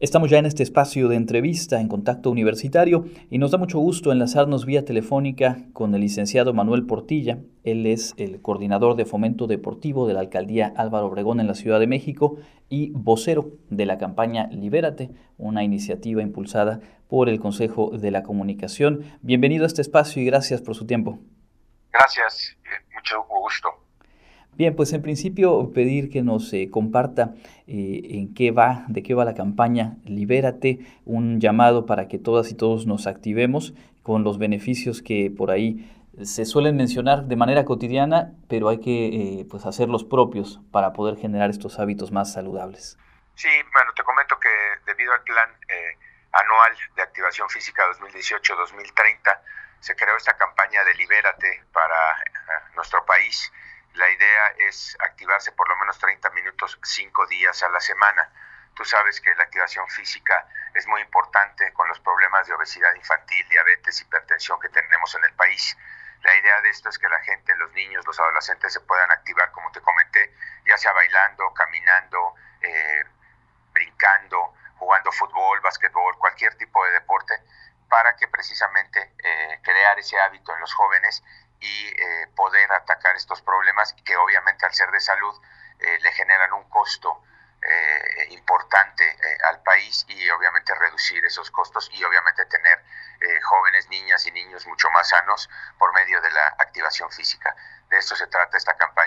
Estamos ya en este espacio de entrevista en contacto universitario y nos da mucho gusto enlazarnos vía telefónica con el licenciado Manuel Portilla. Él es el coordinador de fomento deportivo de la alcaldía Álvaro Obregón en la Ciudad de México y vocero de la campaña Libérate, una iniciativa impulsada por el Consejo de la Comunicación. Bienvenido a este espacio y gracias por su tiempo. Gracias, mucho gusto. Bien, pues en principio pedir que nos eh, comparta eh, en qué va, de qué va la campaña Libérate, un llamado para que todas y todos nos activemos con los beneficios que por ahí se suelen mencionar de manera cotidiana, pero hay que eh, pues hacerlos propios para poder generar estos hábitos más saludables. Sí, bueno, te comento que debido al plan anual de activación física 2018-2030, se creó esta campaña de Libérate para nuestro país la idea es activarse por lo menos 30 minutos 5 días a la semana. Tú sabes que la activación física es muy importante con los problemas de obesidad infantil, diabetes, hipertensión que tenemos en el país. La idea de esto es que la gente, los niños, los adolescentes se puedan activar, como te comenté, ya sea bailando, caminando, eh, brincando, jugando fútbol, básquetbol, cualquier tipo de deporte, para que precisamente eh, crear ese hábito en los jóvenes y eh, poder atacar estos problemas que obviamente al ser de salud eh, le generan un costo eh, importante al país y obviamente reducir esos costos y obviamente tener jóvenes, niñas y niños mucho más sanos por medio de la activación física. De esto se trata esta campaña.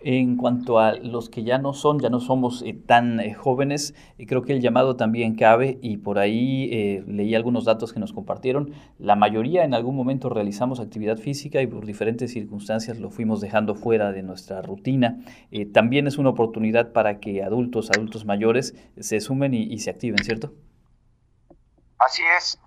En cuanto a los que ya no son, ya no somos eh, tan eh, jóvenes, eh, creo que el llamado también cabe y por ahí leí algunos datos que nos compartieron. La mayoría en algún momento realizamos actividad física y por diferentes circunstancias lo fuimos dejando fuera de nuestra rutina. también es una oportunidad para que adultos, adultos mayores se sumen y, se activen, ¿cierto? Así es.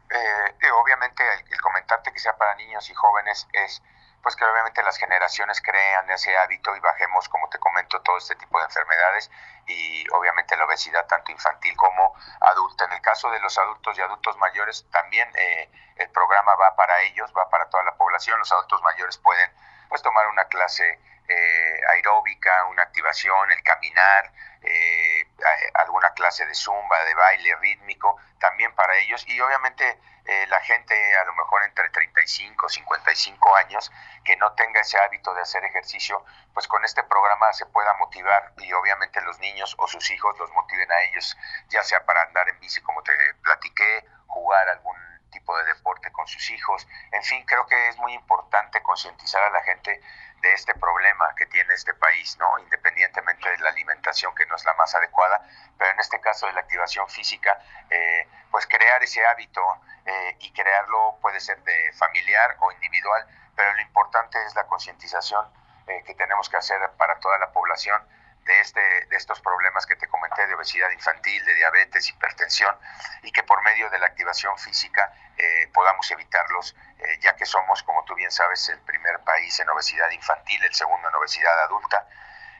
obviamente el comentarte que sea para niños y jóvenes es pues que obviamente las generaciones crean ese hábito y bajemos, como te comento, todo este tipo de enfermedades y obviamente la obesidad tanto infantil como adulta. En el caso de los adultos y adultos mayores, también eh, el programa va para ellos, va para toda la población. Los adultos mayores pueden pues tomar una clase eh, aeróbica, una activación, el caminar, eh, alguna clase de zumba, de baile rítmico, también para Y obviamente eh, la gente a lo mejor entre 35, 55 años, que no tenga ese hábito de hacer ejercicio, pues con este programa se pueda motivar y obviamente los niños o sus hijos los motiven a ellos, ya sea para andar en bici, como te platiqué, jugar algún tipo de deporte con sus hijos. En fin, creo que es muy importante concientizar a la gente de este problema que tiene este país, ¿no? Independientemente de la alimentación que no es la más adecuada, pero en este caso de la activación física, eh, pues crear ese hábito eh, y crearlo puede ser de familiar o individual, pero lo importante es la concientización eh, que tenemos que hacer para toda la población de, este, de estos problemas que te comenté de obesidad infantil, de diabetes, hipertensión, y que por medio de la activación física eh, podamos evitarlos, eh, ya que somos, como tú bien sabes, el primer país en obesidad infantil, el segundo en obesidad adulta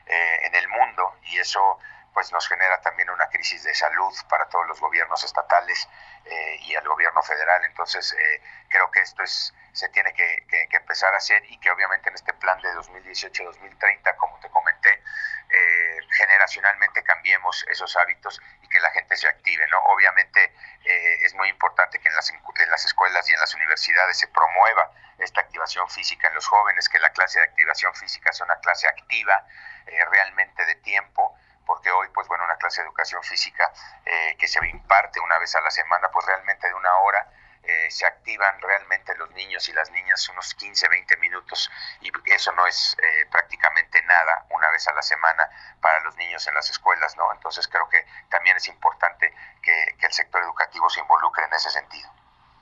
eh, en el mundo, y eso pues nos genera también una crisis de salud para todos los gobiernos estatales y el gobierno federal. Entonces, creo que esto es se tiene que, que, empezar a hacer y que obviamente en este plan de 2018-2030, como te comenté, eh, generacionalmente cambiemos esos hábitos y que la gente se active. ¿no? Obviamente eh, es muy importante que en las, en las escuelas y en las universidades se promueva esta activación física en los jóvenes, que la clase de activación física sea una clase activa, eh, realmente de tiempo, porque hoy, pues bueno, una clase de educación física que se imparte una vez a la semana, pues realmente de una hora, eh, se activan realmente los niños y las niñas unos 15, 20 minutos y eso no es eh, prácticamente nada una vez a la semana para los niños en las escuelas, ¿no? Entonces creo que también es importante que el sector educativo se involucre en ese sentido.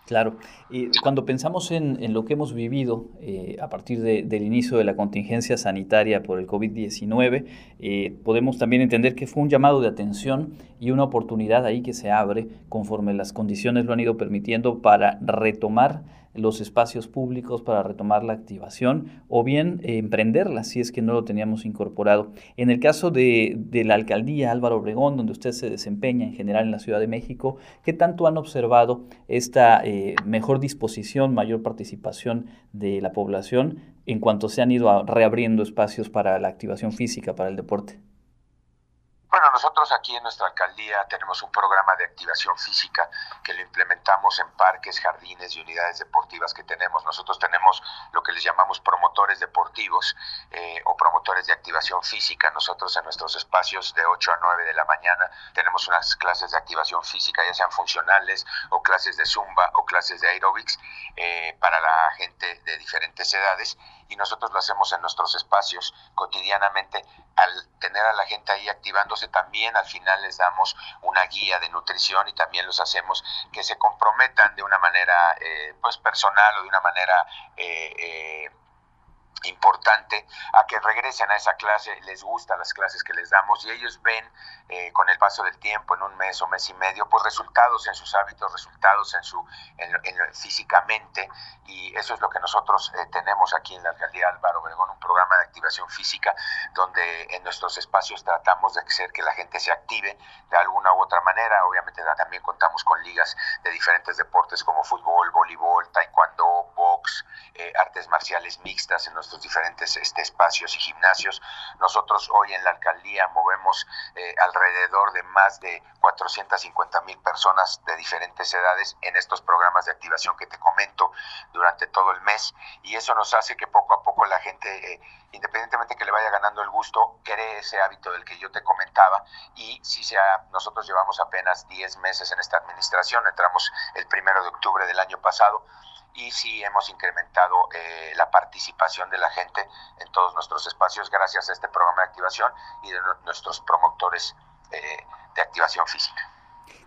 Claro, y cuando pensamos en, lo que hemos vivido eh, a partir del inicio de la contingencia sanitaria por el COVID-19, eh, podemos también entender que fue un llamado de atención y una oportunidad ahí que se abre conforme las condiciones lo han ido permitiendo para retomar los espacios públicos para retomar la activación o bien eh, emprenderla si es que no lo teníamos incorporado. En el caso de, la alcaldía Álvaro Obregón, donde usted se desempeña en general en la Ciudad de México, ¿qué tanto han observado esta eh, mejor disposición, mayor participación de la población en cuanto se han ido reabriendo espacios para la activación física, para el deporte? Bueno, nosotros aquí en nuestra alcaldía tenemos un programa de activación física que lo implementamos en parques, jardines y unidades deportivas que tenemos. Nosotros tenemos lo que les llamamos promotores deportivos eh, o promotores de activación física. Nosotros en nuestros espacios de 8 a 9 de la mañana tenemos unas clases de activación física, ya sean funcionales o clases de zumba o clases de aerobics eh, para la gente de diferentes edades y nosotros lo hacemos en nuestros espacios cotidianamente. Al tener a la gente ahí activándose también al final les damos una guía de nutrición y también los hacemos que se comprometan de una manera eh, pues personal o de una manera eh, eh, importante a que regresen a esa clase, les gustan las clases que les damos y ellos ven eh, con el paso del tiempo, en un mes o mes y medio, pues resultados en sus hábitos, resultados en su en, físicamente y eso es lo que nosotros eh, tenemos aquí en la alcaldía Álvaro Obregón, un programa de activación física donde en nuestros espacios tratamos de hacer que la gente se active de alguna u otra manera, obviamente también contamos con ligas de diferentes deportes como fútbol, voleibol, taekwondo, box, eh, artes marciales mixtas en nuestros diferentes este, espacios y gimnasios. Nosotros hoy en la alcaldía movemos eh, alrededor de más de 450 mil personas de diferentes edades en estos programas de activación que te comento durante todo el mes y eso nos hace que poco a poco la gente, eh, independientemente que le vaya ganando el gusto, cree ese hábito del que yo te comentaba y si sea, nosotros llevamos apenas 10 meses en esta administración, entramos el primero de octubre del año pasado y sí hemos incrementado eh, la participación de la gente en todos nuestros espacios gracias a este programa de activación y de nuestros promotores eh, de activación física.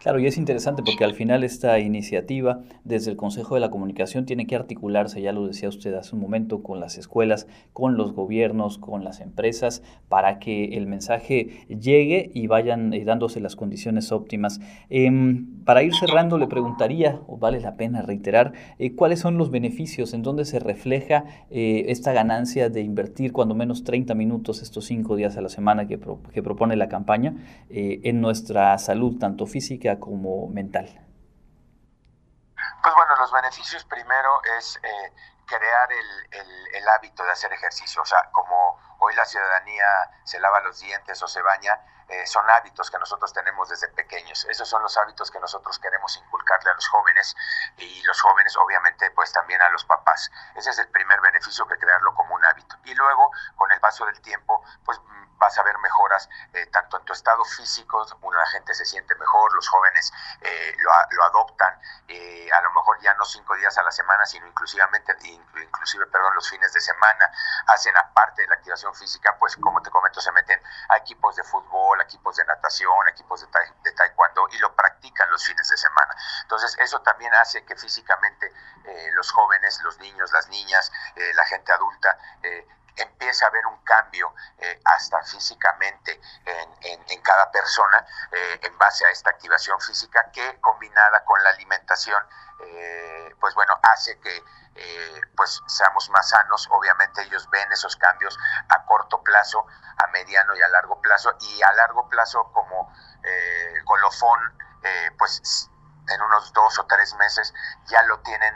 Claro, y es interesante porque al final esta iniciativa desde el Consejo de la Comunicación tiene que articularse, ya lo decía usted hace un momento, con las escuelas, con los gobiernos, con las empresas, para que el mensaje llegue y vayan eh, dándose las condiciones óptimas. Em, para ir cerrando, le preguntaría, o vale la pena reiterar, eh, cuáles son los beneficios, en dónde se refleja eh, esta ganancia de invertir cuando menos 30 minutos estos cinco días a la semana que, que propone la campaña en nuestra salud, tanto física, como mental? Pues bueno, los beneficios primero es eh, crear el, hábito de hacer ejercicio. O sea, como hoy la ciudadanía se lava los dientes o se baña, eh, son hábitos que nosotros tenemos desde pequeños. Esos son los hábitos que nosotros queremos inculcarle a los jóvenes y los jóvenes obviamente pues también a los papás. Ese es el primer beneficio que crearlo como un hábito. Y luego, con paso del tiempo, pues vas a ver mejoras eh, tanto en tu estado físico, la gente se siente mejor, los jóvenes eh, lo, adoptan, eh, a lo mejor ya no cinco días a la semana, sino inclusivamente, inclusive, perdón, los fines de semana, hacen aparte de la activación física, pues como te comento, se meten a equipos de fútbol, equipos de natación, equipos de, de taekwondo y lo practican los fines de semana. Entonces, eso también hace que físicamente los jóvenes, los niños, las niñas, la gente adulta, empieza a haber un cambio eh, hasta físicamente en, cada persona eh, en base a esta activación física que combinada con la alimentación eh, pues bueno hace que pues seamos más sanos. Obviamente ellos ven esos cambios a corto plazo a mediano y a largo plazo y a largo plazo como colofón pues en unos dos o tres meses ya lo tienen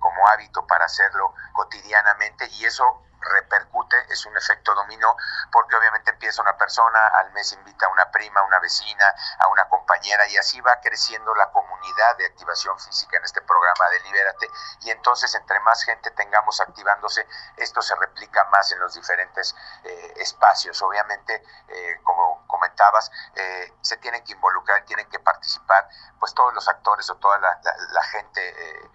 como hábito para hacerlo cotidianamente y eso repercute, es un efecto dominó, porque obviamente empieza una persona, al mes invita a una prima, a una vecina, a una compañera, y así va creciendo la comunidad de activación física en este programa de Libérate. Y entonces, entre más gente tengamos activándose, esto se replica más en los diferentes eh, espacios. Obviamente, eh, como comentabas, eh, se tienen que involucrar, tienen que participar, pues todos los actores o toda la, la gente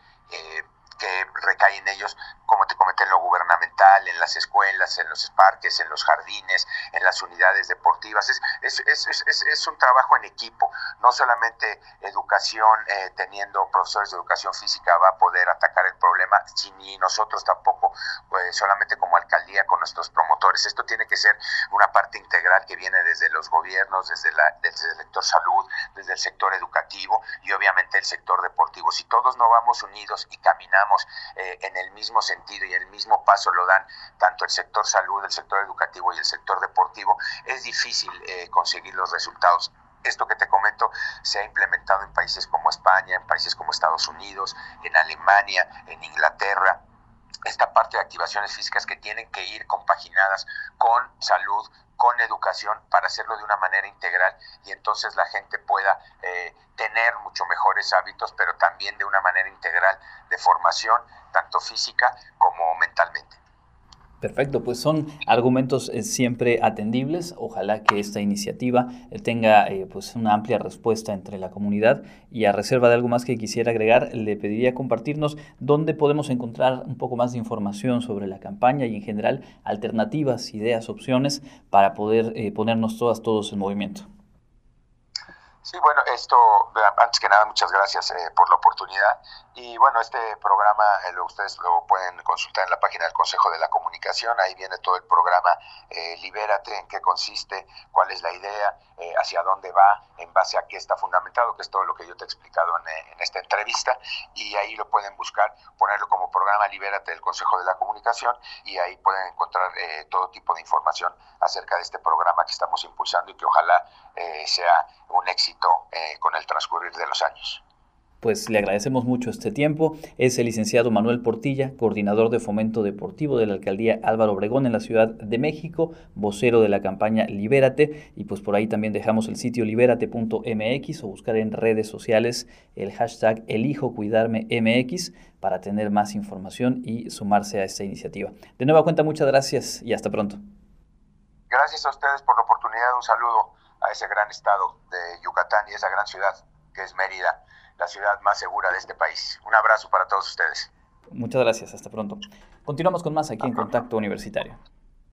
que recae en ellos, como te comenté, en lo gubernamental, en las escuelas, en los parques, en los jardines, en las unidades deportivas. Es, es, es, es un trabajo en equipo, no solamente educación, eh, teniendo profesores de educación física va a poder atacar el problema, ni nosotros tampoco, pues, solamente como alcaldía con nuestros promotores. Esto tiene que ser una parte integral que viene desde los gobiernos, desde, la, desde el sector salud, desde el sector educativo y obviamente el sector deportivo. Si todos no vamos unidos y caminamos, eh, en el mismo sentido y el mismo paso lo dan tanto el sector salud, el sector educativo y el sector deportivo, es difícil eh, conseguir los resultados esto que te comento se ha implementado en países como España, en países como Estados Unidos, en Alemania, en Inglaterra. Esta parte de activaciones físicas que tienen que ir compaginadas con salud, con educación para hacerlo de una manera integral y entonces la gente pueda eh, tener mucho mejores hábitos, pero también de una manera integral de formación, tanto física como mentalmente. Perfecto, pues son argumentos eh, siempre atendibles. Ojalá que esta iniciativa eh, tenga eh, pues una amplia respuesta entre la comunidad y a reserva de algo más que quisiera agregar, le pediría compartirnos dónde podemos encontrar un poco más de información sobre la campaña y en general alternativas, ideas, opciones para poder ponernos todas todos en movimiento. Sí, bueno, esto, antes que nada, muchas gracias eh, por la oportunidad. Y bueno, este programa eh, ustedes lo pueden consultar en la página del Consejo de la Comunicación. Ahí viene todo el programa eh, Libérate, en qué consiste, cuál es la idea, hacia dónde va, en base a qué está fundamentado, que es todo lo que yo te he explicado en, en esta entrevista. Y ahí lo pueden buscar, ponerlo como programa Libérate del Consejo de la Comunicación y ahí pueden encontrar todo tipo de información acerca de este programa que estamos impulsando y que ojalá sea un éxito eh, con el transcurrir de los años. Pues le agradecemos mucho este tiempo. Es el licenciado Manuel Portilla, coordinador de fomento deportivo de la alcaldía Álvaro Obregón en la Ciudad de México, vocero de la campaña Libérate. Y pues por ahí también dejamos el sitio libérate.mx o buscar en redes sociales el hashtag Elijo Cuidarme MX para tener más información y sumarse a esta iniciativa. De nueva cuenta, muchas gracias y hasta pronto. Gracias a ustedes por la oportunidad. Un saludo a ese gran estado de Yucatán y esa gran ciudad que es Mérida, la ciudad más segura de este país. Un abrazo para todos ustedes. Muchas gracias, hasta pronto. Continuamos con más aquí en Contacto Universitario.